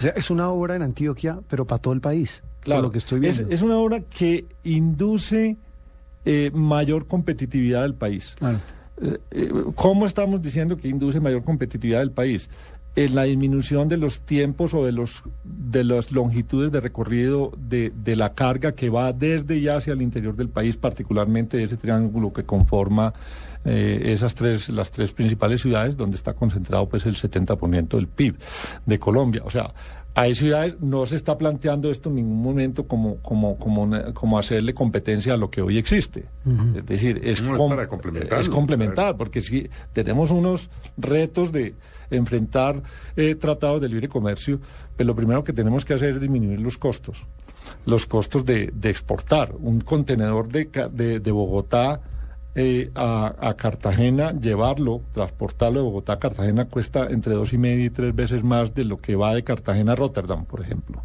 O sea, es una obra en Antioquia, pero para todo el país. Claro, lo que estoy es, viendo. es una obra que induce eh, mayor competitividad del país. Claro. Eh, eh, ¿Cómo estamos diciendo que induce mayor competitividad del país? En la disminución de los tiempos o de los de las longitudes de recorrido de, de la carga que va desde y hacia el interior del país, particularmente ese triángulo que conforma eh, esas tres las tres principales ciudades donde está concentrado pues el 70% del PIB de Colombia. O sea, hay ciudades, no se está planteando esto en ningún momento como, como, como, una- como hacerle competencia a lo que hoy existe. Es decir, es, No, es com- complementar, porque si tenemos unos retos de enfrentar eh, tratados de libre comercio, pues lo primero que tenemos que hacer es disminuir los costos. Los costos de, de exportar. Un contenedor de, ca- de, de Bogotá eh, a, a Cartagena, llevarlo, transportarlo de Bogotá a Cartagena cuesta entre dos y media y tres veces más de lo que va de Cartagena a Rotterdam, por ejemplo.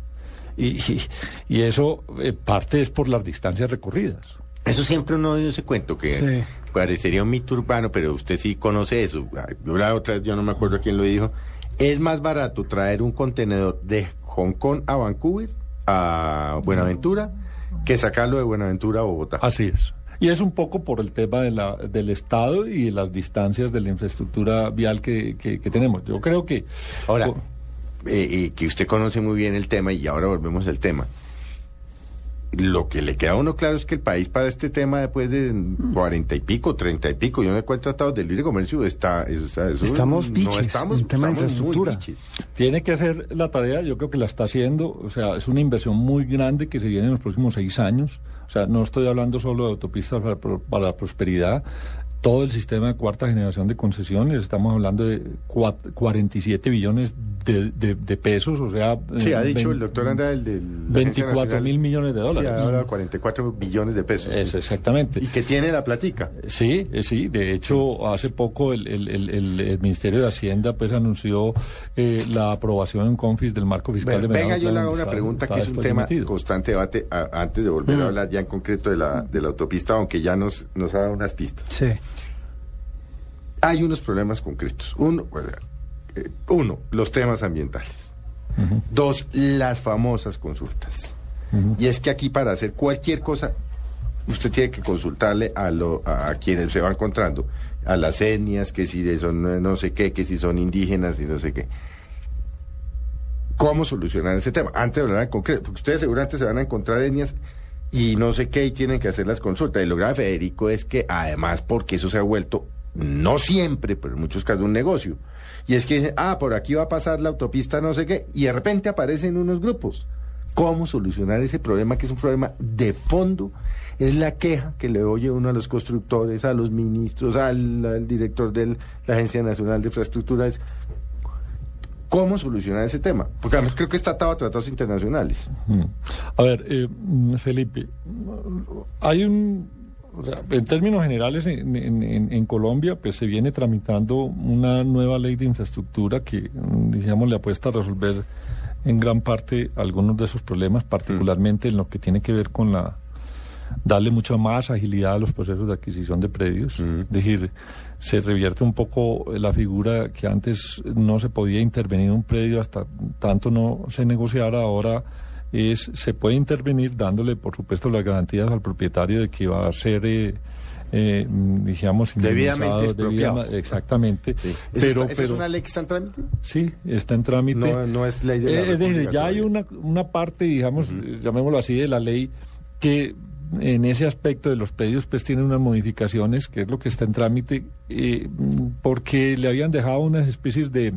Y, y, y eso eh, parte es por las distancias recorridas. Eso siempre uno oye ese cuento que Sí. parecería un mito urbano, pero usted sí conoce eso. La otra vez, yo no me acuerdo quién lo dijo. Es más barato traer un contenedor de Hong Kong a Vancouver, a Buenaventura, que sacarlo de Buenaventura a Bogotá. Así es. Y es un poco por el tema de la, del Estado y de las distancias de la infraestructura vial que, que- que tenemos. Yo creo que... Ahora, eh, eh, que usted conoce muy bien el tema y ahora volvemos al tema. Lo que le queda a uno claro es que el país para este tema después de cuarenta y pico, treinta y pico, yo no he tratados de libre comercio, está... es- o sea, eso Estamos no biches estamos, en tema de estamos infraestructura. Tiene que hacer la tarea, yo creo que la está haciendo, o sea, es una inversión muy grande que se viene en los próximos seis años, o sea, no estoy hablando solo de autopistas para, para la prosperidad, todo el sistema de cuarta generación de concesiones, estamos hablando de cua- 47 billones de, de- de pesos, o sea... Sí, eh, ha dicho vein- el doctor Anda del... del la Agencia 24 Nacional. mil millones de dólares. Sí, de 44 billones de pesos. Es, sí. exactamente. Y que tiene la platica. Sí, eh, sí. De hecho, hace poco el, el- el- el- el Ministerio de Hacienda pues anunció eh, la aprobación en Confis del marco fiscal Bueno, de venga, yo le hago una pregunta que es un tema constante debate a- antes de volver a hablar ya en concreto de la, de la autopista, aunque ya nos, nos ha dado unas pistas. Sí. Hay unos problemas concretos. Uno, pues, eh, uno los temas ambientales. Dos, las famosas consultas. Y es que aquí para hacer cualquier cosa, usted tiene que consultarle a, lo, a, a quienes se va encontrando, a las etnias, que si son eh, no sé qué, que si son indígenas y no sé qué. ¿Cómo solucionar ese tema? Antes de hablar en concreto, porque ustedes seguramente se van a encontrar etnias y no sé qué y tienen que hacer las consultas. Y lo grave, Federico, es que además, porque eso se ha vuelto, no siempre, pero en muchos casos, un negocio. Y es que dicen, ah, por aquí va a pasar la autopista, no sé qué, y de repente aparecen unos grupos. ¿Cómo solucionar ese problema que es un problema de fondo? Es la queja que le oye uno a los constructores, a los ministros, al, director de la Agencia Nacional de Infraestructuras. ¿Cómo solucionar ese tema? Porque además creo que está atado a tratados internacionales. Mm. A ver, eh, Felipe, hay un... o sea, en términos generales, en, en- Colombia, pues se viene tramitando una nueva ley de infraestructura que, mm, digamos, le apuesta a resolver en gran parte algunos de esos problemas, particularmente en lo que tiene que ver con la darle mucha más agilidad a los procesos de adquisición de predios. Es decir, se revierte un poco la figura que antes no se podía intervenir en un predio hasta tanto no se negociara, ahora es se puede intervenir dándole, por supuesto, las garantías al propietario de que va a ser... eh, eh, digamos Debidamente expropiado. exactamente. ¿Eso pero está- ¿eso es una ley que está en trámite? sí está en trámite. No, no es ley de la Eh, es decir, República ya hay una, una parte, digamos, eh, llamémoslo así, de la ley que en ese aspecto de los pedidos pues tiene unas modificaciones, que es lo que está en trámite, eh, mm, porque le habían dejado unas especies de,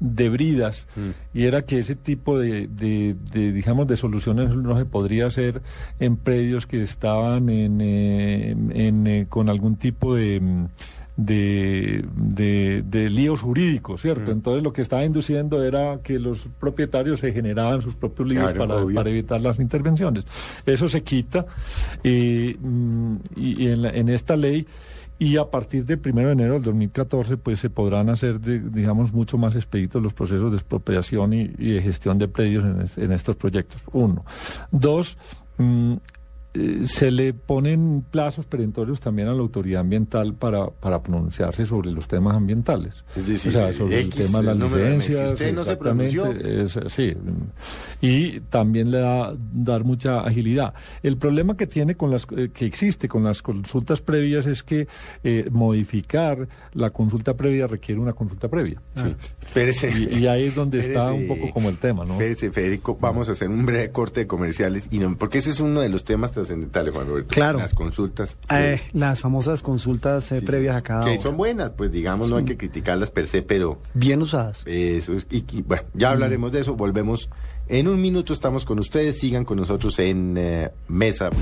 de bridas y era que ese tipo de, de, de, digamos, de soluciones no se podría hacer en predios que estaban en, eh, en, eh, con algún tipo de... mm, de, de, de líos jurídicos, ¿cierto? Entonces lo que estaba induciendo era que los propietarios se generaban sus propios líos Claro, para, evitar las intervenciones. Eso se quita eh, mm, y, y en, la- en esta ley y a partir del 1 de enero del 2014 pues se podrán hacer de- digamos mucho más expeditos los procesos de expropiación y, y de gestión de predios en, en estos proyectos. Uno. Dos. Eh, se le ponen plazos perentorios también a la autoridad ambiental para, para pronunciarse sobre los temas ambientales. Es decir, o sea, sobre X, el tema de las meses. Si licencias. usted no se pronunció. es- sí. Y también le da dar mucha agilidad. El problema que tiene con las eh, que existe con las consultas previas es que eh, modificar la consulta previa requiere una consulta previa. Sí. Y, y ahí es donde está un poco como el tema, ¿no? Espérese, Federico, vamos a hacer un breve corte de comerciales, y no- porque ese es uno de los temas trascendentales, Juan Roberto. Claro. Las consultas. Eh, las famosas consultas eh, Sí, previas a cada Que hora. son buenas, pues digamos, no hay que criticarlas per se, pero Bien usadas. eso es, y, y, bueno, ya hablaremos de eso, volvemos en un minuto, estamos con ustedes, sigan con nosotros en eh, Mesa Blue.